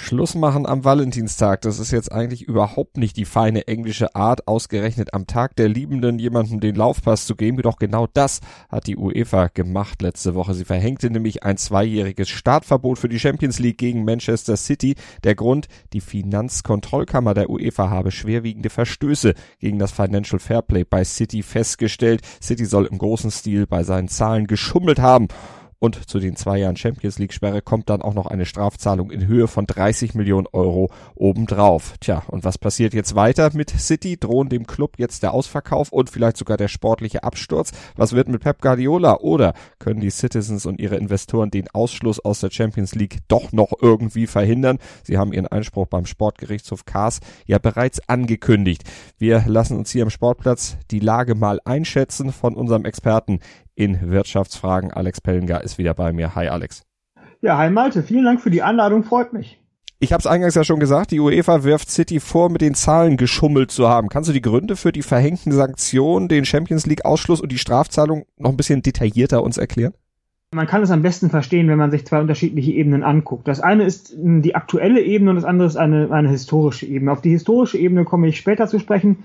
Schluss machen am Valentinstag, das ist jetzt eigentlich überhaupt nicht die feine englische Art, ausgerechnet am Tag der Liebenden jemandem den Laufpass zu geben. Doch genau das hat die UEFA gemacht letzte Woche. Sie verhängte nämlich ein zweijähriges Startverbot für die Champions League gegen Manchester City. Der Grund, die Finanzkontrollkammer der UEFA habe schwerwiegende Verstöße gegen das Financial Fairplay bei City festgestellt. City soll im großen Stil bei seinen Zahlen geschummelt haben. Und zu den zwei Jahren Champions League Sperre kommt dann auch noch eine Strafzahlung in Höhe von 30 Millionen Euro obendrauf. Tja, und was passiert jetzt weiter mit City? Drohen dem Club jetzt der Ausverkauf und vielleicht sogar der sportliche Absturz? Was wird mit Pep Guardiola? Oder können die Citizens und ihre Investoren den Ausschluss aus der Champions League doch noch irgendwie verhindern? Sie haben ihren Einspruch beim Sportgerichtshof Kars ja bereits angekündigt. Wir lassen uns hier am Sportplatz die Lage mal einschätzen von unserem Experten in Wirtschaftsfragen. Alex Pellinger ist wieder bei mir. Hi Alex. Ja, hi Malte, vielen Dank für die Einladung, freut mich. Ich habe es eingangs ja schon gesagt, die UEFA wirft City vor, mit den Zahlen geschummelt zu haben. Kannst du die Gründe für die verhängten Sanktionen, den Champions League Ausschluss und die Strafzahlung noch ein bisschen detaillierter uns erklären? Man kann es am besten verstehen, wenn man sich zwei unterschiedliche Ebenen anguckt. Das eine ist die aktuelle Ebene und das andere ist eine, eine historische Ebene. Auf die historische Ebene komme ich später zu sprechen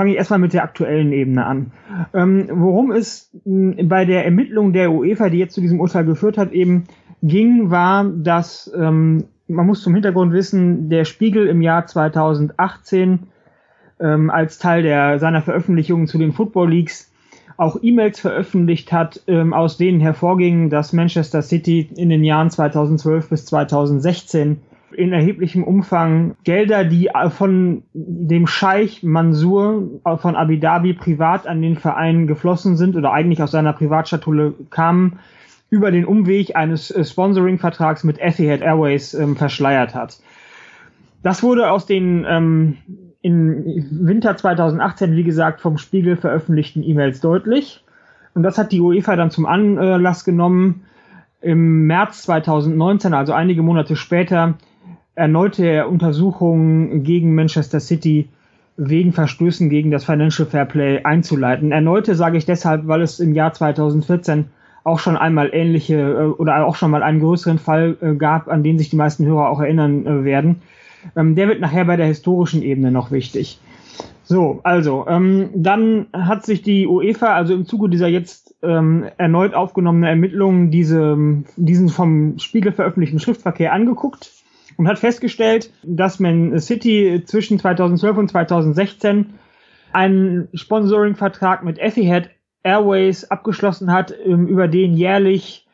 fange ich erstmal mit der aktuellen Ebene an. Ähm, worum es bei der Ermittlung der UEFA, die jetzt zu diesem Urteil geführt hat, eben ging, war, dass ähm, man muss zum Hintergrund wissen, der Spiegel im Jahr 2018 ähm, als Teil der, seiner Veröffentlichungen zu den Football Leagues auch E-Mails veröffentlicht hat, ähm, aus denen hervorging, dass Manchester City in den Jahren 2012 bis 2016 in erheblichem Umfang Gelder, die äh, von dem Scheich Mansur äh, von Abu Dhabi privat an den Verein geflossen sind oder eigentlich aus seiner Privatschatulle kamen, über den Umweg eines äh, Sponsoring-Vertrags mit Etihad Airways ähm, verschleiert hat. Das wurde aus den ähm, im Winter 2018, wie gesagt, vom Spiegel veröffentlichten E-Mails deutlich. Und das hat die UEFA dann zum Anlass genommen, im März 2019, also einige Monate später, erneute Untersuchungen gegen Manchester City wegen Verstößen gegen das Financial Fair Play einzuleiten. Erneute sage ich deshalb, weil es im Jahr 2014 auch schon einmal ähnliche äh, oder auch schon mal einen größeren Fall äh, gab, an den sich die meisten Hörer auch erinnern äh, werden. Ähm, der wird nachher bei der historischen Ebene noch wichtig. So, also, ähm, dann hat sich die UEFA, also im Zuge dieser jetzt ähm, erneut aufgenommenen Ermittlungen, diese, diesen vom Spiegel veröffentlichten Schriftverkehr angeguckt und hat festgestellt, dass Man City zwischen 2012 und 2016 einen Sponsoring-Vertrag mit Etihad Airways abgeschlossen hat, ähm, über den jährlich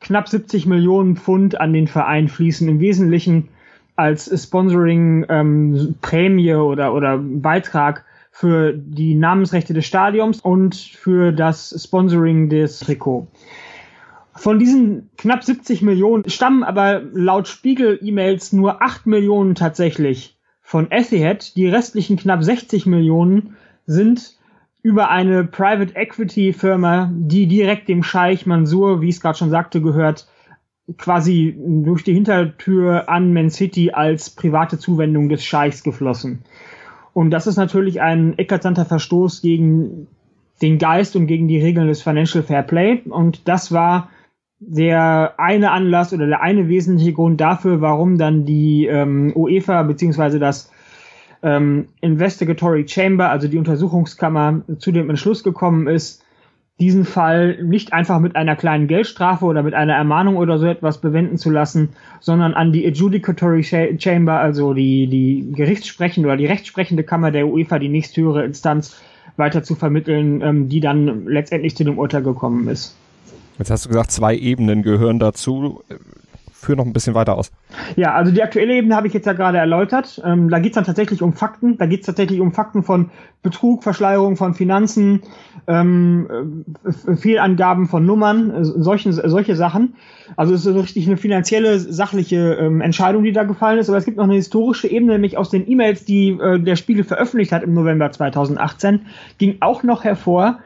knapp 70 Millionen Pfund an den Verein fließen, im Wesentlichen als Sponsoring-Prämie ähm, oder, oder Beitrag für die Namensrechte des Stadions und für das Sponsoring des Trikot. Von diesen knapp 70 Millionen stammen aber laut Spiegel-E-Mails nur 8 Millionen tatsächlich von Etihad. Die restlichen knapp 60 Millionen sind über eine Private Equity Firma, die direkt dem Scheich Mansur, wie ich es gerade schon sagte, gehört, quasi durch die Hintertür an Man City als private Zuwendung des Scheichs geflossen. Und das ist natürlich ein eklatanter Verstoß gegen den Geist und gegen die Regeln des Financial Fair Play. Und das war der eine Anlass oder der eine wesentliche Grund dafür, warum dann die ähm, UEFA beziehungsweise das ähm, Investigatory Chamber, also die Untersuchungskammer, zu dem Entschluss gekommen ist, diesen Fall nicht einfach mit einer kleinen Geldstrafe oder mit einer Ermahnung oder so etwas bewenden zu lassen, sondern an die Adjudicatory Chamber, also die, die gerichtssprechende oder die rechtssprechende Kammer der UEFA, die nächsthöhere Instanz, weiter zu vermitteln, ähm, die dann letztendlich zu dem Urteil gekommen ist. Jetzt hast du gesagt, zwei Ebenen gehören dazu. Führ noch ein bisschen weiter aus. Ja, also die aktuelle Ebene habe ich jetzt ja gerade erläutert. Ähm, da geht es dann tatsächlich um Fakten. Da geht es tatsächlich um Fakten von Betrug, Verschleierung von Finanzen, ähm, äh, Fehlangaben von Nummern, äh, solchen, solche Sachen. Also es ist richtig eine finanzielle, sachliche ähm, Entscheidung, die da gefallen ist. Aber es gibt noch eine historische Ebene, nämlich aus den E-Mails, die äh, der Spiegel veröffentlicht hat im November 2018, ging auch noch hervor,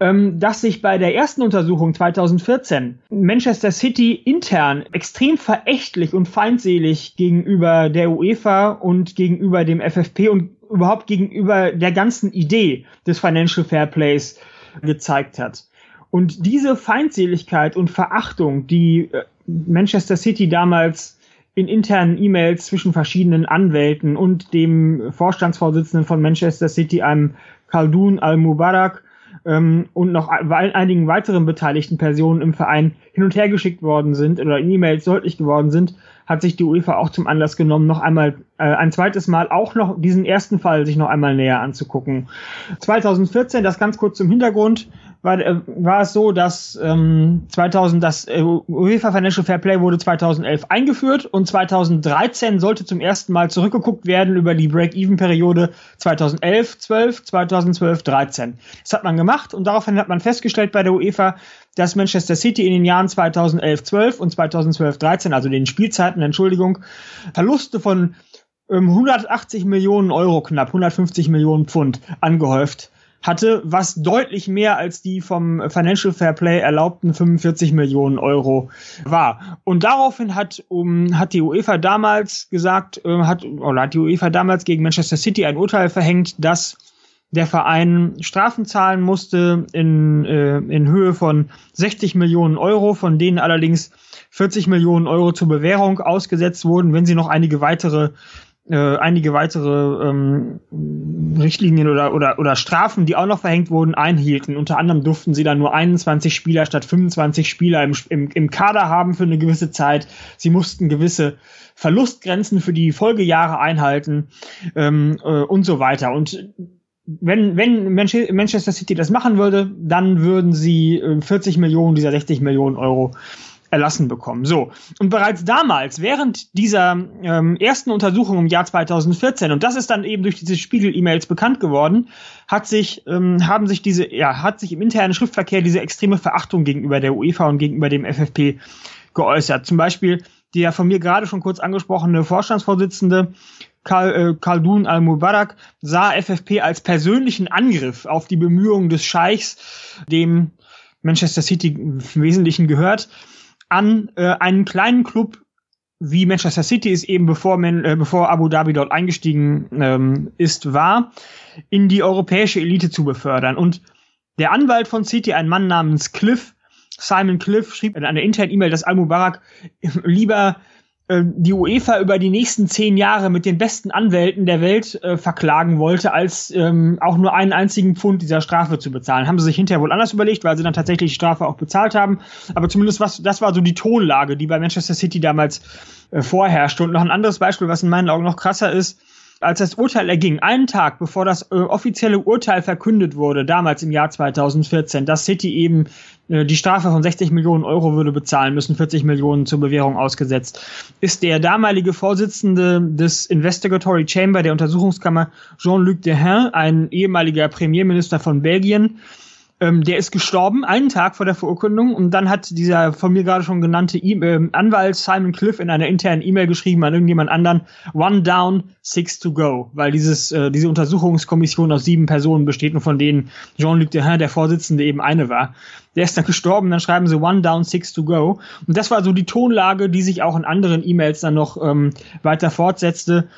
ähm, dass sich bei der ersten Untersuchung 2014 Manchester City intern extrem verächtlich und feindselig gegenüber der UEFA und gegenüber dem FFP und überhaupt gegenüber der ganzen Idee des Financial Fair Plays gezeigt hat. Und diese Feindseligkeit und Verachtung, die äh, Manchester City damals in internen E-Mails zwischen verschiedenen Anwälten und dem Vorstandsvorsitzenden von Manchester City, einem Khaldun al-Mubarak, ähm, und noch einigen weiteren beteiligten Personen im Verein hin und her geschickt worden sind oder in E-Mails deutlich geworden sind, hat sich die UEFA auch zum Anlass genommen, noch einmal äh, ein zweites Mal auch noch diesen ersten Fall sich noch einmal näher anzugucken. 2014, das ganz kurz zum Hintergrund, war, äh, war es so, dass ähm, 2000 das äh, UEFA Financial Fair Play wurde 2011 eingeführt und 2013 sollte zum ersten Mal zurückgeguckt werden über die Break-Even-Periode 2011, 12, 2012, 13. Das hat man gemacht und daraufhin hat man festgestellt bei der UEFA, dass Manchester City in den Jahren 2011, 12 und 2012, 13, also den Spielzeiten, Entschuldigung, Verluste von ähm, 180 Millionen Euro knapp, 150 Millionen Pfund angehäuft hatte, was deutlich mehr als die vom Financial Fair Play erlaubten 45 Millionen Euro war. Und daraufhin hat, um, hat die UEFA damals gesagt, äh, hat, oder hat die UEFA damals gegen Manchester City ein Urteil verhängt, dass der Verein Strafen zahlen musste in, äh, in Höhe von 60 Millionen Euro, von denen allerdings 40 Millionen Euro zur Bewährung ausgesetzt wurden, wenn sie noch einige weitere äh, einige weitere ähm, Richtlinien oder, oder, oder Strafen, die auch noch verhängt wurden, einhielten. Unter anderem durften sie dann nur 21 Spieler statt 25 Spieler im, im, im Kader haben für eine gewisse Zeit. Sie mussten gewisse Verlustgrenzen für die Folgejahre einhalten ähm, äh, und so weiter. Und wenn, wenn Manchester City das machen würde, dann würden sie 40 äh, Millionen dieser 60 Millionen Euro erlassen bekommen. So. Und bereits damals, während dieser ähm, ersten Untersuchung im Jahr 2014, und das ist dann eben durch diese Spiegel-E-Mails bekannt geworden, hat sich, ähm, haben sich diese, ja, hat sich im internen Schriftverkehr diese extreme Verachtung gegenüber der UEFA und gegenüber dem FFP geäußert. Zum Beispiel der von mir gerade schon kurz angesprochene Vorstandsvorsitzende Karl, äh, Khaldun al-Mubarak sah FFP als persönlichen Angriff auf die Bemühungen des Scheichs, dem Manchester City im Wesentlichen gehört, an äh, einen kleinen Club wie Manchester City ist eben bevor, man, äh, bevor Abu Dhabi dort eingestiegen ähm, ist, war, in die europäische Elite zu befördern. Und der Anwalt von City, ein Mann namens Cliff, Simon Cliff, schrieb in einer internen E-Mail, dass Al-Mubarak lieber die UEFA über die nächsten zehn Jahre mit den besten Anwälten der Welt äh, verklagen wollte, als ähm, auch nur einen einzigen Pfund dieser Strafe zu bezahlen. Haben sie sich hinterher wohl anders überlegt, weil sie dann tatsächlich die Strafe auch bezahlt haben. Aber zumindest was, das war so die Tonlage, die bei Manchester City damals äh, vorherrschte. Und noch ein anderes Beispiel, was in meinen Augen noch krasser ist, als das Urteil erging, einen Tag bevor das äh, offizielle Urteil verkündet wurde, damals im Jahr 2014, dass City eben äh, die Strafe von 60 Millionen Euro würde bezahlen müssen, 40 Millionen zur Bewährung ausgesetzt, ist der damalige Vorsitzende des Investigatory Chamber der Untersuchungskammer Jean-Luc Dehaene, ein ehemaliger Premierminister von Belgien, ähm, der ist gestorben, einen Tag vor der Verurkundung. Und dann hat dieser von mir gerade schon genannte e äh, Anwalt Simon Cliff in einer internen E-Mail geschrieben an irgendjemand anderen, one down, six to go. Weil dieses, äh, diese Untersuchungskommission aus sieben Personen besteht und von denen Jean-Luc Dehaene, der Vorsitzende, eben eine war. Der ist dann gestorben, dann schreiben sie one down, six to go. Und das war so die Tonlage, die sich auch in anderen E-Mails dann noch ähm, weiter fortsetzte.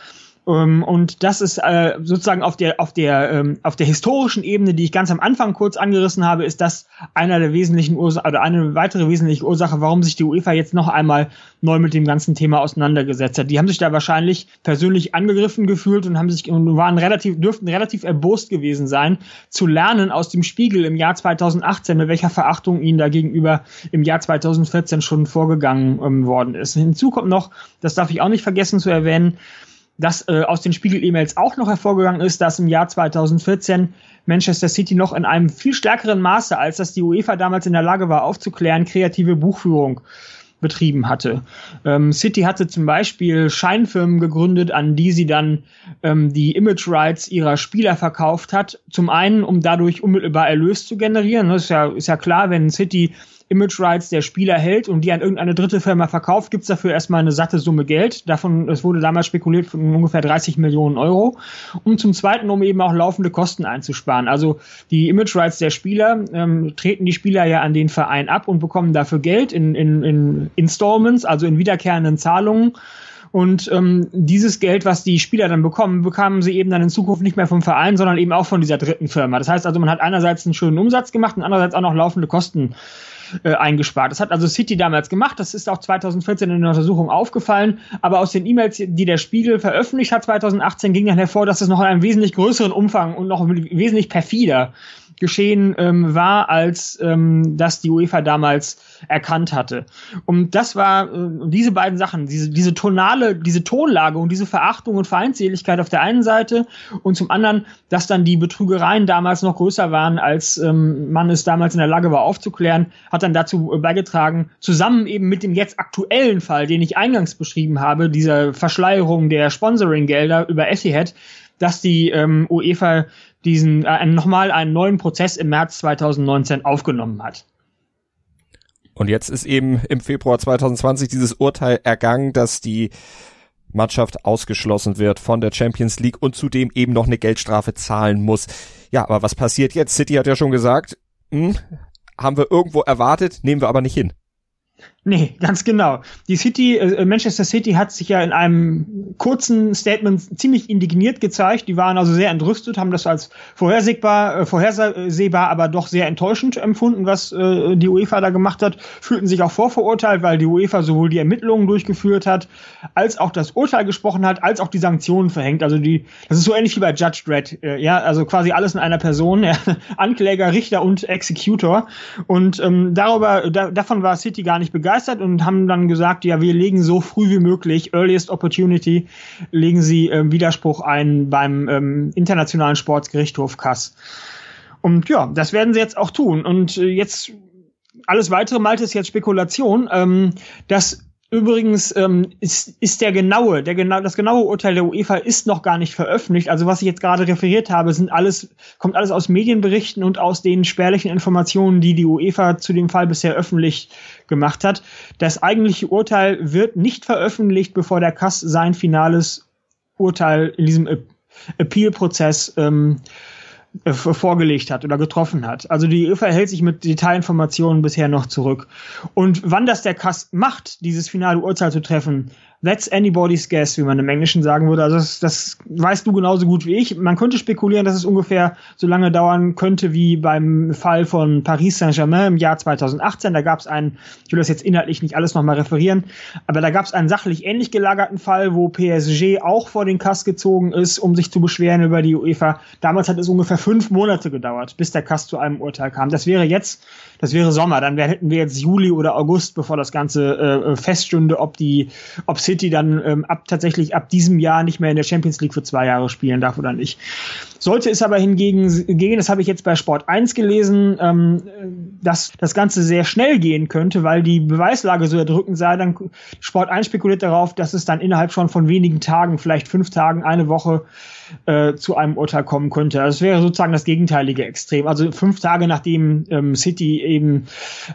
Ähm, und das ist äh, sozusagen auf der auf der ähm, auf der historischen Ebene, die ich ganz am Anfang kurz angerissen habe, ist das einer der wesentlichen Ursachen oder eine weitere wesentliche Ursache, warum sich die UEFA jetzt noch einmal neu mit dem ganzen Thema auseinandergesetzt hat. Die haben sich da wahrscheinlich persönlich angegriffen gefühlt und haben sich und waren relativ dürften relativ erbost gewesen sein, zu lernen aus dem Spiegel im Jahr 2018, mit welcher Verachtung ihnen da gegenüber im Jahr 2014 schon vorgegangen ähm, worden ist. Hinzu kommt noch, das darf ich auch nicht vergessen zu erwähnen, dass äh, aus den Spiegel-E-Mails auch noch hervorgegangen ist, dass im Jahr 2014 Manchester City noch in einem viel stärkeren Maße, als das die UEFA damals in der Lage war aufzuklären, kreative Buchführung betrieben hatte. Ähm, City hatte zum Beispiel Scheinfirmen gegründet, an die sie dann ähm, die Image Rights ihrer Spieler verkauft hat. Zum einen, um dadurch unmittelbar Erlös zu generieren. Das ist ja, ist ja klar, wenn City Image Rights der Spieler hält und die an irgendeine dritte Firma verkauft, gibt's dafür erstmal eine satte Summe Geld. Davon, es wurde damals spekuliert von ungefähr 30 Millionen Euro. Und zum Zweiten, um eben auch laufende Kosten einzusparen. Also die Image Rights der Spieler ähm, treten die Spieler ja an den Verein ab und bekommen dafür Geld in, in, in Installments, also in wiederkehrenden Zahlungen. Und ähm, dieses Geld, was die Spieler dann bekommen, bekamen sie eben dann in Zukunft nicht mehr vom Verein, sondern eben auch von dieser dritten Firma. Das heißt also, man hat einerseits einen schönen Umsatz gemacht und andererseits auch noch laufende Kosten äh, eingespart. Das hat also City damals gemacht. Das ist auch 2014 in der Untersuchung aufgefallen. Aber aus den E-Mails, die der Spiegel veröffentlicht hat 2018, ging dann hervor, dass es noch in einem wesentlich größeren Umfang und noch wesentlich perfider geschehen ähm, war, als ähm, das die UEFA damals erkannt hatte. Und das war äh, diese beiden Sachen, diese, diese tonale, diese Tonlage und diese Verachtung und Feindseligkeit auf der einen Seite und zum anderen, dass dann die Betrügereien damals noch größer waren, als ähm, man es damals in der Lage war aufzuklären, hat dann dazu beigetragen, zusammen eben mit dem jetzt aktuellen Fall, den ich eingangs beschrieben habe, dieser Verschleierung der Sponsoring-Gelder über Etihad, dass die ähm, UEFA diesen äh, nochmal einen neuen Prozess im März 2019 aufgenommen hat. Und jetzt ist eben im Februar 2020 dieses Urteil ergangen, dass die Mannschaft ausgeschlossen wird von der Champions League und zudem eben noch eine Geldstrafe zahlen muss. Ja, aber was passiert jetzt? City hat ja schon gesagt, hm, haben wir irgendwo erwartet, nehmen wir aber nicht hin. Nee, ganz genau. Die City, äh, Manchester City hat sich ja in einem kurzen Statement ziemlich indigniert gezeigt. Die waren also sehr entrüstet, haben das als vorhersehbar, äh, vorhersehbar, aber doch sehr enttäuschend empfunden, was äh, die UEFA da gemacht hat. Fühlten sich auch vorverurteilt, weil die UEFA sowohl die Ermittlungen durchgeführt hat, als auch das Urteil gesprochen hat, als auch die Sanktionen verhängt. Also die, das ist so ähnlich wie bei Judge Dredd, äh, ja, also quasi alles in einer Person, ja, Ankläger, Richter und Executor. Und ähm, darüber, da, davon war City gar nicht begeistert begeistert und haben dann gesagt, ja, wir legen so früh wie möglich, earliest opportunity, legen sie äh, Widerspruch ein beim ähm, Internationalen Sportsgerichtshof Kass. Und ja, das werden sie jetzt auch tun. Und äh, jetzt alles weitere, Malte, ist jetzt Spekulation. Ähm, das Übrigens ähm, ist, ist der genaue, der genau, das genaue Urteil der UEFA ist noch gar nicht veröffentlicht. Also was ich jetzt gerade referiert habe, sind alles, kommt alles aus Medienberichten und aus den spärlichen Informationen, die die UEFA zu dem Fall bisher öffentlich gemacht hat. Das eigentliche Urteil wird nicht veröffentlicht, bevor der Kass sein finales Urteil in diesem Appeal-Prozess ähm, äh, vorgelegt hat oder getroffen hat. Also die UEFA hält sich mit Detailinformationen bisher noch zurück. Und wann das der Kass macht, dieses finale Urteil zu treffen, That's anybody's guess, wie man im Englischen sagen würde. Also das, das weißt du genauso gut wie ich. Man könnte spekulieren, dass es ungefähr so lange dauern könnte wie beim Fall von Paris Saint-Germain im Jahr 2018. Da gab es einen, ich will das jetzt inhaltlich nicht alles nochmal referieren, aber da gab es einen sachlich ähnlich gelagerten Fall, wo PSG auch vor den Kass gezogen ist, um sich zu beschweren über die UEFA. Damals hat es ungefähr fünf Monate gedauert, bis der Kass zu einem Urteil kam. Das wäre jetzt, das wäre Sommer. Dann wär, hätten wir jetzt Juli oder August, bevor das Ganze äh, feststünde, ob die, ob City dann ähm, ab tatsächlich ab diesem Jahr nicht mehr in der Champions League für zwei Jahre spielen darf oder nicht. Sollte es aber hingegen gehen, das habe ich jetzt bei Sport 1 gelesen, ähm, dass das Ganze sehr schnell gehen könnte, weil die Beweislage so erdrückend sei, dann Sport 1 spekuliert darauf, dass es dann innerhalb schon von wenigen Tagen, vielleicht fünf Tagen, eine Woche äh, zu einem Urteil kommen könnte. Also es wäre sozusagen das gegenteilige Extrem. Also fünf Tage nachdem ähm, City eben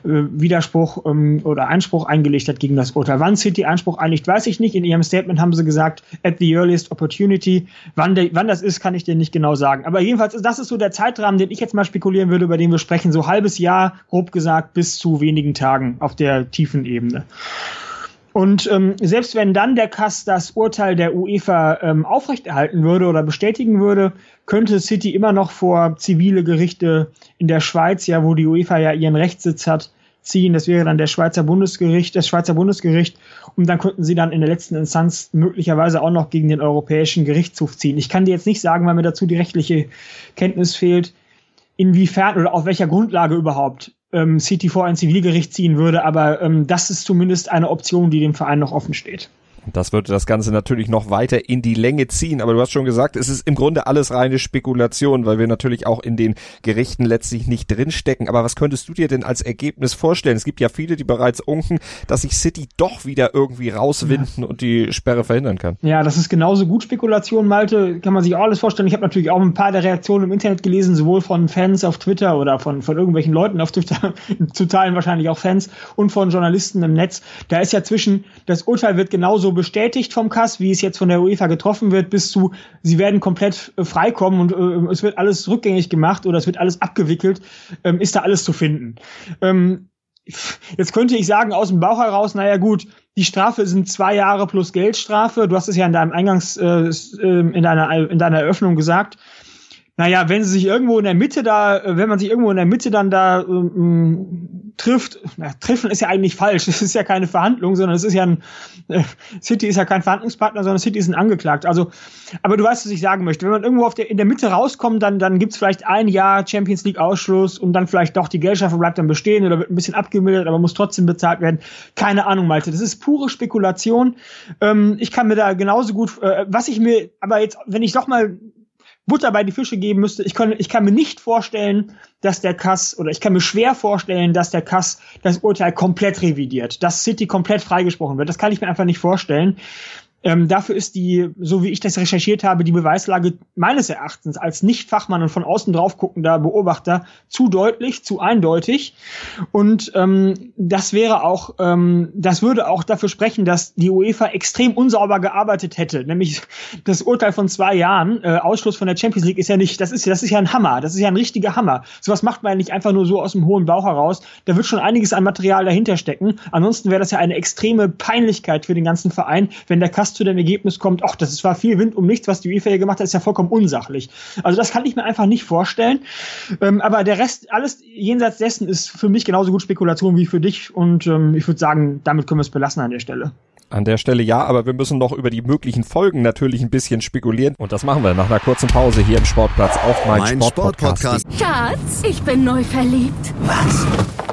äh, Widerspruch ähm, oder Einspruch eingelegt hat gegen das Urteil. Wann City Einspruch einlegt, weiß ich nicht. In ihrem Statement haben sie gesagt, at the earliest opportunity. Wann, de, wann das ist, kann ich dir nicht genau sagen. Aber jedenfalls, das ist so der Zeitrahmen, den ich jetzt mal spekulieren würde, über den wir sprechen. So halbes Jahr, grob gesagt, bis zu wenigen Tagen auf der tiefen Ebene. Und ähm, selbst wenn dann der Kass das Urteil der UEFA ähm, aufrechterhalten würde oder bestätigen würde, könnte City immer noch vor zivile Gerichte in der Schweiz, ja, wo die UEFA ja ihren Rechtssitz hat, ziehen. Das wäre dann der Schweizer Bundesgericht, das Schweizer Bundesgericht. Und dann könnten sie dann in der letzten Instanz möglicherweise auch noch gegen den Europäischen Gerichtshof ziehen. Ich kann dir jetzt nicht sagen, weil mir dazu die rechtliche Kenntnis fehlt, inwiefern oder auf welcher Grundlage überhaupt ähm, City vor ein Zivilgericht ziehen würde, aber ähm, das ist zumindest eine Option, die dem Verein noch offen steht. Das würde das Ganze natürlich noch weiter in die Länge ziehen. Aber du hast schon gesagt, es ist im Grunde alles reine Spekulation, weil wir natürlich auch in den Gerichten letztlich nicht drinstecken. Aber was könntest du dir denn als Ergebnis vorstellen? Es gibt ja viele, die bereits unken, dass sich City doch wieder irgendwie rauswinden ja. und die Sperre verhindern kann. Ja, das ist genauso gut Spekulation, Malte. Kann man sich auch alles vorstellen. Ich habe natürlich auch ein paar der Reaktionen im Internet gelesen, sowohl von Fans auf Twitter oder von, von irgendwelchen Leuten auf Twitter, zu Teilen wahrscheinlich auch Fans und von Journalisten im Netz. Da ist ja zwischen, das Urteil wird genauso bestätigt vom Kass, wie es jetzt von der UEFA getroffen wird, bis zu, sie werden komplett äh, freikommen und äh, es wird alles rückgängig gemacht oder es wird alles abgewickelt, ähm, ist da alles zu finden. Ähm, jetzt könnte ich sagen aus dem Bauch heraus, naja gut, die Strafe sind zwei Jahre plus Geldstrafe. Du hast es ja in deinem Eingangs, äh, ähm, in deiner, in deiner Eröffnung gesagt naja, wenn sie sich irgendwo in der Mitte da, äh, wenn man sich irgendwo in der Mitte dann da ähm, trifft, na, treffen ist ja eigentlich falsch, es ist ja keine Verhandlung, sondern es ist ja ein, äh, City ist ja kein Verhandlungspartner, sondern City ist ein Angeklagt. Also, aber du weißt, was ich sagen möchte. Wenn man irgendwo auf der, in der Mitte rauskommt, dann, dann gibt's vielleicht ein Jahr Champions League Ausschluss und dann vielleicht doch die Geldstrafe bleibt dann bestehen oder wird ein bisschen abgemildert, aber muss trotzdem bezahlt werden. Keine Ahnung, Malte. Das ist pure Spekulation. Ähm, ich kann mir da genauso gut, äh, was ich mir, aber jetzt, wenn ich doch mal Butter bei die Fische geben müsste. Ich kann, ich kann mir nicht vorstellen, dass der Kass, oder ich kann mir schwer vorstellen, dass der Kass das Urteil komplett revidiert, dass City komplett freigesprochen wird. Das kann ich mir einfach nicht vorstellen. Ähm, dafür ist die, so wie ich das recherchiert habe, die Beweislage meines Erachtens als Nicht-Fachmann und von außen drauf guckender Beobachter zu deutlich, zu eindeutig. Und ähm, das wäre auch, ähm, das würde auch dafür sprechen, dass die UEFA extrem unsauber gearbeitet hätte. Nämlich das Urteil von zwei Jahren, äh, Ausschluss von der Champions League ist ja nicht, das ist, das ist ja ein Hammer, das ist ja ein richtiger Hammer. Sowas macht man ja nicht einfach nur so aus dem hohen Bauch heraus. Da wird schon einiges an Material dahinter stecken. Ansonsten wäre das ja eine extreme Peinlichkeit für den ganzen Verein, wenn der Zu dem Ergebnis kommt, ach, das war viel Wind um nichts, was die UEFA hier gemacht hat, ist ja vollkommen unsachlich. Also das kann ich mir einfach nicht vorstellen. Ähm, aber der Rest, alles jenseits dessen ist für mich genauso gut Spekulation wie für dich. Und ähm, ich würde sagen, damit können wir es belassen an der Stelle. An der Stelle ja, aber wir müssen noch über die möglichen Folgen natürlich ein bisschen spekulieren. Und das machen wir nach einer kurzen Pause hier im Sportplatz auf mein, mein Sportpodcast. Sport Schatz, ich bin neu verliebt. Was?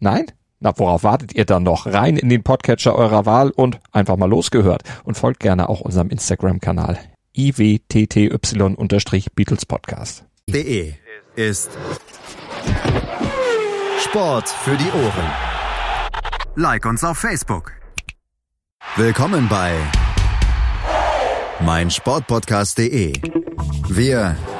Nein? Na, worauf wartet ihr dann noch? Rein in den Podcatcher eurer Wahl und einfach mal losgehört. Und folgt gerne auch unserem Instagram-Kanal iwtty-Beatles Podcast. De ist Sport für die Ohren. Like uns auf Facebook. Willkommen bei meinsportpodcast.de. Wir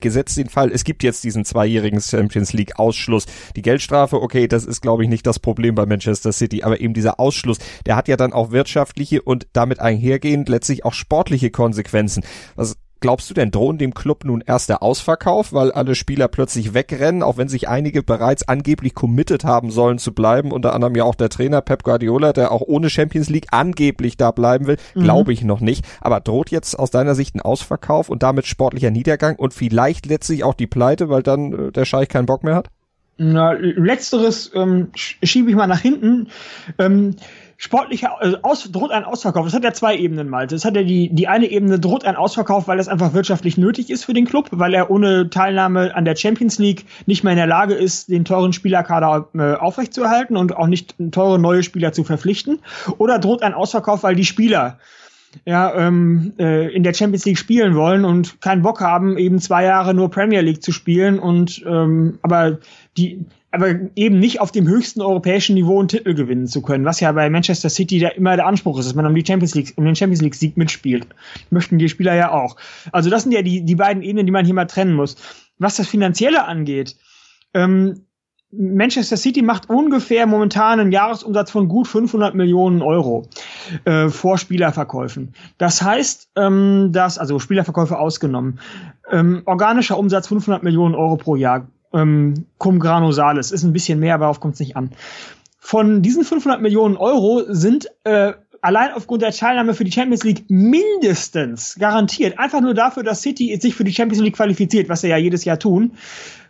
gesetzt den Fall, es gibt jetzt diesen zweijährigen Champions League Ausschluss. Die Geldstrafe, okay, das ist glaube ich nicht das Problem bei Manchester City, aber eben dieser Ausschluss, der hat ja dann auch wirtschaftliche und damit einhergehend letztlich auch sportliche Konsequenzen. Was Glaubst du denn, drohen dem Club nun erst der Ausverkauf, weil alle Spieler plötzlich wegrennen, auch wenn sich einige bereits angeblich committed haben sollen zu bleiben, unter anderem ja auch der Trainer Pep Guardiola, der auch ohne Champions League angeblich da bleiben will, mhm. glaube ich noch nicht. Aber droht jetzt aus deiner Sicht ein Ausverkauf und damit sportlicher Niedergang und vielleicht letztlich auch die Pleite, weil dann äh, der Scheich keinen Bock mehr hat? Na, letzteres ähm, schiebe ich mal nach hinten. Ähm, sportlicher also aus, droht ein Ausverkauf. Das hat ja zwei Ebenen, Malte. Das hat ja die, die eine Ebene droht ein Ausverkauf, weil es einfach wirtschaftlich nötig ist für den Club, weil er ohne Teilnahme an der Champions League nicht mehr in der Lage ist, den teuren Spielerkader äh, aufrechtzuerhalten und auch nicht teure neue Spieler zu verpflichten. Oder droht ein Ausverkauf, weil die Spieler ja, ähm, äh, in der Champions League spielen wollen und keinen Bock haben, eben zwei Jahre nur Premier League zu spielen und ähm, aber die aber eben nicht auf dem höchsten europäischen Niveau einen Titel gewinnen zu können, was ja bei Manchester City da immer der Anspruch ist, dass man um die Champions League, um den Champions League Sieg mitspielt. Möchten die Spieler ja auch. Also das sind ja die, die beiden Ebenen, die man hier mal trennen muss. Was das Finanzielle angeht, ähm, Manchester City macht ungefähr momentan einen Jahresumsatz von gut 500 Millionen Euro äh, vor Spielerverkäufen. Das heißt, ähm, dass, also Spielerverkäufe ausgenommen, ähm, organischer Umsatz 500 Millionen Euro pro Jahr ähm, cum grano salis. Ist ein bisschen mehr, aber darauf kommt es nicht an. Von diesen 500 Millionen Euro sind äh, allein aufgrund der Teilnahme für die Champions League mindestens garantiert, einfach nur dafür, dass City sich für die Champions League qualifiziert, was sie ja jedes Jahr tun,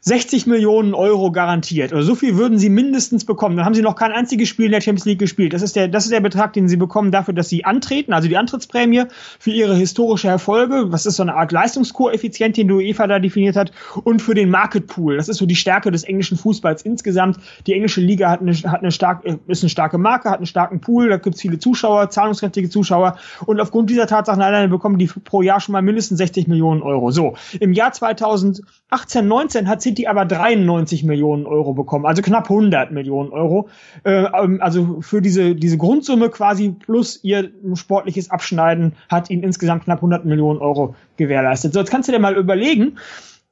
60 Millionen Euro garantiert. Oder so viel würden sie mindestens bekommen. Dann haben sie noch kein einziges Spiel in der Champions League gespielt. Das ist der, das ist der Betrag, den sie bekommen dafür, dass sie antreten, also die Antrittsprämie für ihre historische Erfolge. Was ist so eine Art Leistungskoeffizient, den die UEFA da definiert hat? Und für den Market Pool. Das ist so die Stärke des englischen Fußballs insgesamt. Die englische Liga hat eine, hat eine starke, ist eine starke Marke, hat einen starken Pool. Da gibt es viele Zuschauer, zahlungskräftige Zuschauer. Und aufgrund dieser Tatsachen alleine bekommen die pro Jahr schon mal mindestens 60 Millionen Euro. So. Im Jahr 2018, 19 hat City aber 93 Millionen Euro bekommen, also knapp 100 Millionen Euro. Äh, ähm, also für diese, diese Grundsumme quasi plus ihr sportliches Abschneiden hat ihnen insgesamt knapp 100 Millionen Euro gewährleistet. So, jetzt kannst du dir mal überlegen,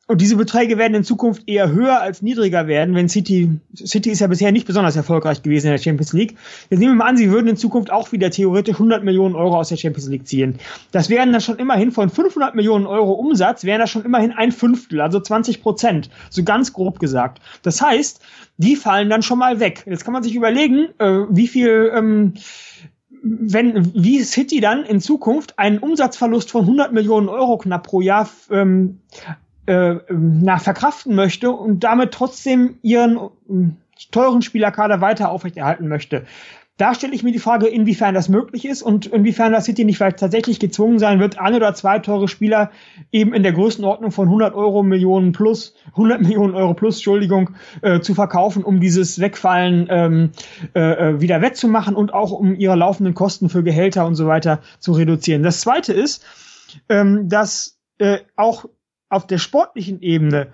und diese Beträge werden in Zukunft eher höher als niedriger werden, wenn City, City ist ja bisher nicht besonders erfolgreich gewesen in der Champions League. Jetzt nehmen wir mal an, sie würden in Zukunft auch wieder theoretisch 100 Millionen Euro aus der Champions League ziehen. Das wären dann schon immerhin von 500 Millionen Euro Umsatz, wären das schon immerhin ein Fünftel, also 20 Prozent. So ganz grob gesagt. Das heißt, die fallen dann schon mal weg. Jetzt kann man sich überlegen, äh, wie viel, ähm, wenn, wie City dann in Zukunft einen Umsatzverlust von 100 Millionen Euro knapp pro Jahr ähm, äh, nach verkraften möchte und damit trotzdem ihren äh, teuren Spielerkader weiter aufrechterhalten möchte. Da stelle ich mir die Frage, inwiefern das möglich ist und inwiefern das City nicht vielleicht tatsächlich gezwungen sein wird, ein oder zwei teure Spieler eben in der Größenordnung von 100 Euro Millionen plus, 100 Millionen Euro plus, Entschuldigung, äh, zu verkaufen, um dieses Wegfallen ähm, äh, äh, wieder wettzumachen und auch um ihre laufenden Kosten für Gehälter und so weiter zu reduzieren. Das zweite ist, ähm, dass äh, auch auf der sportlichen Ebene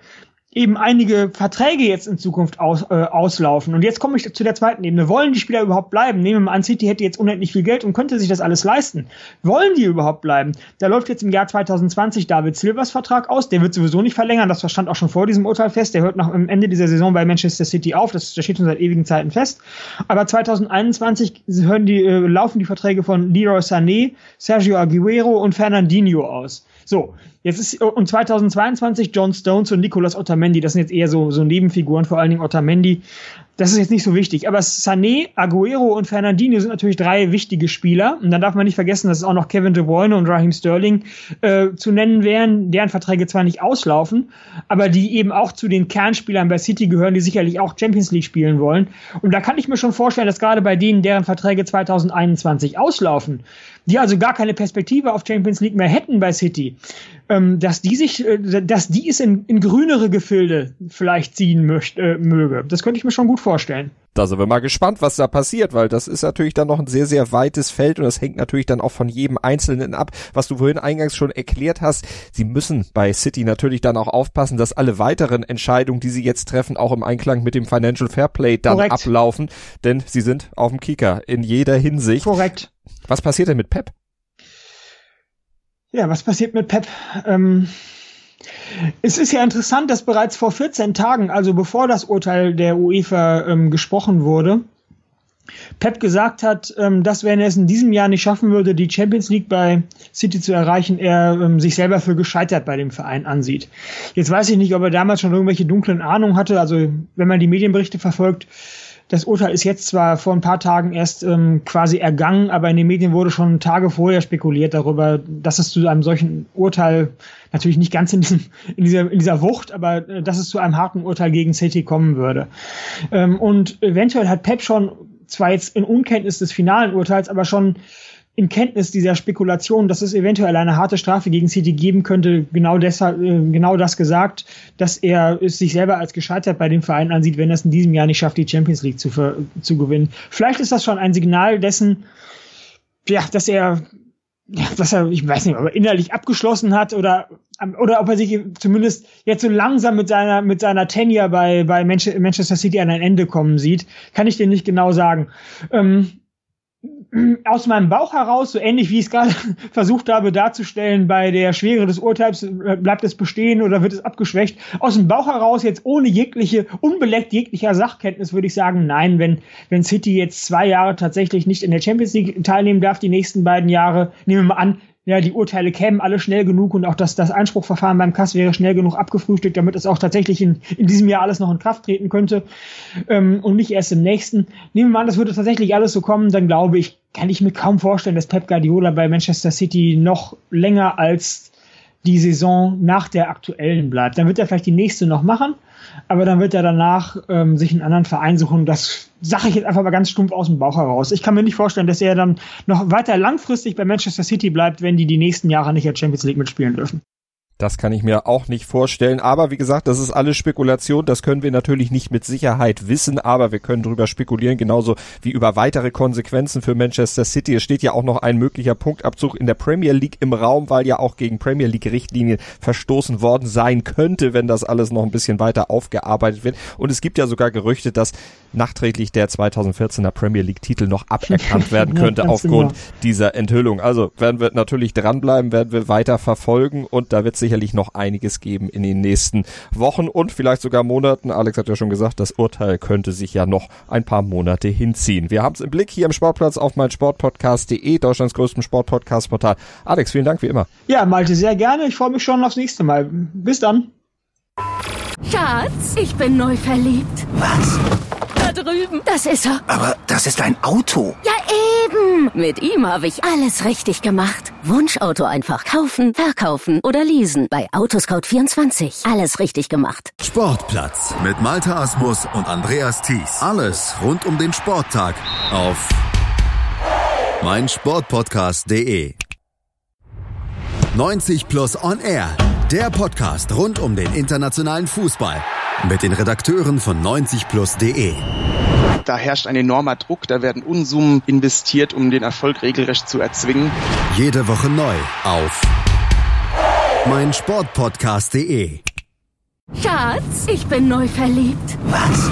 eben einige Verträge jetzt in Zukunft aus, äh, auslaufen. Und jetzt komme ich zu der zweiten Ebene. Wollen die Spieler überhaupt bleiben? Nehmen wir an, City hätte jetzt unendlich viel Geld und könnte sich das alles leisten. Wollen die überhaupt bleiben? Da läuft jetzt im Jahr 2020 David Silvers Vertrag aus. Der wird sowieso nicht verlängern. Das stand auch schon vor diesem Urteil fest. Der hört nach am Ende dieser Saison bei Manchester City auf. Das, das steht schon seit ewigen Zeiten fest. Aber 2021 hören die, äh, laufen die Verträge von Leroy Sané, Sergio Aguero und Fernandinho aus. So, jetzt ist und 2022 John Stones und Nicolas Otamendi, das sind jetzt eher so, so Nebenfiguren, vor allen Dingen Otamendi. Das ist jetzt nicht so wichtig. Aber Sané, Aguero und Fernandinho sind natürlich drei wichtige Spieler. Und dann darf man nicht vergessen, dass es auch noch Kevin De Bruyne und Raheem Sterling äh, zu nennen wären, deren Verträge zwar nicht auslaufen, aber die eben auch zu den Kernspielern bei City gehören, die sicherlich auch Champions League spielen wollen. Und da kann ich mir schon vorstellen, dass gerade bei denen, deren Verträge 2021 auslaufen, die also gar keine Perspektive auf Champions League mehr hätten bei City, ähm, dass die sich, äh, dass die es in, in grünere Gefilde vielleicht ziehen möchte, äh, möge. Das könnte ich mir schon gut vorstellen. Da sind wir mal gespannt, was da passiert, weil das ist natürlich dann noch ein sehr, sehr weites Feld und das hängt natürlich dann auch von jedem Einzelnen ab. Was du vorhin eingangs schon erklärt hast, sie müssen bei City natürlich dann auch aufpassen, dass alle weiteren Entscheidungen, die sie jetzt treffen, auch im Einklang mit dem Financial Fairplay dann Korrekt. ablaufen, denn sie sind auf dem Kicker in jeder Hinsicht. Korrekt. Was passiert denn mit Pep? Ja, was passiert mit Pep? Ähm, es ist ja interessant, dass bereits vor 14 Tagen, also bevor das Urteil der UEFA ähm, gesprochen wurde, Pep gesagt hat, ähm, dass wenn er es in diesem Jahr nicht schaffen würde, die Champions League bei City zu erreichen, er ähm, sich selber für gescheitert bei dem Verein ansieht. Jetzt weiß ich nicht, ob er damals schon irgendwelche dunklen Ahnungen hatte. Also wenn man die Medienberichte verfolgt, das Urteil ist jetzt zwar vor ein paar Tagen erst ähm, quasi ergangen, aber in den Medien wurde schon Tage vorher spekuliert darüber, dass es zu einem solchen Urteil natürlich nicht ganz in, diesem, in, dieser, in dieser Wucht, aber äh, dass es zu einem harten Urteil gegen City kommen würde. Ähm, und eventuell hat Pep schon zwar jetzt in Unkenntnis des finalen Urteils, aber schon in Kenntnis dieser Spekulation, dass es eventuell eine harte Strafe gegen City geben könnte, genau deshalb, äh, genau das gesagt, dass er es sich selber als gescheitert bei dem Verein ansieht, wenn er es in diesem Jahr nicht schafft, die Champions League zu, zu gewinnen. Vielleicht ist das schon ein Signal dessen, ja, dass er, ja, dass er, ich weiß nicht, ob er innerlich abgeschlossen hat oder, oder ob er sich zumindest jetzt so langsam mit seiner, mit seiner Tenure bei, bei Manchester City an ein Ende kommen sieht, kann ich dir nicht genau sagen. Ähm, aus meinem Bauch heraus, so ähnlich wie ich es gerade versucht habe darzustellen, bei der Schwere des Urteils äh, bleibt es bestehen oder wird es abgeschwächt. Aus dem Bauch heraus jetzt ohne jegliche, unbeleckt jeglicher Sachkenntnis würde ich sagen, nein, wenn, wenn City jetzt zwei Jahre tatsächlich nicht in der Champions League teilnehmen darf, die nächsten beiden Jahre, nehmen wir mal an, ja, die Urteile kämen alle schnell genug und auch das, das Einspruchverfahren beim Kass wäre schnell genug abgefrühstückt, damit es auch tatsächlich in, in diesem Jahr alles noch in Kraft treten könnte ähm, und nicht erst im nächsten. Nehmen wir an, das würde tatsächlich alles so kommen, dann glaube ich, kann ich mir kaum vorstellen, dass Pep Guardiola bei Manchester City noch länger als die Saison nach der aktuellen bleibt. Dann wird er vielleicht die nächste noch machen, aber dann wird er danach ähm, sich einen anderen Verein suchen. Das sage ich jetzt einfach mal ganz stumpf aus dem Bauch heraus. Ich kann mir nicht vorstellen, dass er dann noch weiter langfristig bei Manchester City bleibt, wenn die die nächsten Jahre nicht in der Champions League mitspielen dürfen. Das kann ich mir auch nicht vorstellen. Aber wie gesagt, das ist alles Spekulation. Das können wir natürlich nicht mit Sicherheit wissen, aber wir können darüber spekulieren, genauso wie über weitere Konsequenzen für Manchester City. Es steht ja auch noch ein möglicher Punktabzug in der Premier League im Raum, weil ja auch gegen Premier League Richtlinien verstoßen worden sein könnte, wenn das alles noch ein bisschen weiter aufgearbeitet wird. Und es gibt ja sogar Gerüchte, dass nachträglich der 2014er Premier League Titel noch aberkannt werden könnte aufgrund dieser Enthüllung. Also werden wir natürlich dranbleiben, werden wir weiter verfolgen und da wird sich sicherlich noch einiges geben in den nächsten Wochen und vielleicht sogar Monaten. Alex hat ja schon gesagt, das Urteil könnte sich ja noch ein paar Monate hinziehen. Wir haben es im Blick hier im Sportplatz auf mein Sportpodcast.de, Deutschlands größtem Sportpodcast-Portal. Alex, vielen Dank wie immer. Ja, Malte, sehr gerne. Ich freue mich schon aufs nächste Mal. Bis dann. Schatz, ich bin neu verliebt. Was? Da drüben. Das ist er. Aber das ist ein Auto. Ja, eben. Mit ihm habe ich alles richtig gemacht. Wunschauto einfach kaufen, verkaufen oder leasen. Bei Autoscout24. Alles richtig gemacht. Sportplatz mit Malta Asmus und Andreas Thies. Alles rund um den Sporttag auf meinsportpodcast.de. 90 Plus On Air. Der Podcast rund um den internationalen Fußball. Mit den Redakteuren von 90plus.de. Da herrscht ein enormer Druck, da werden Unsummen investiert, um den Erfolg regelrecht zu erzwingen. Jede Woche neu auf meinsportpodcast.de. Schatz, ich bin neu verliebt. Was?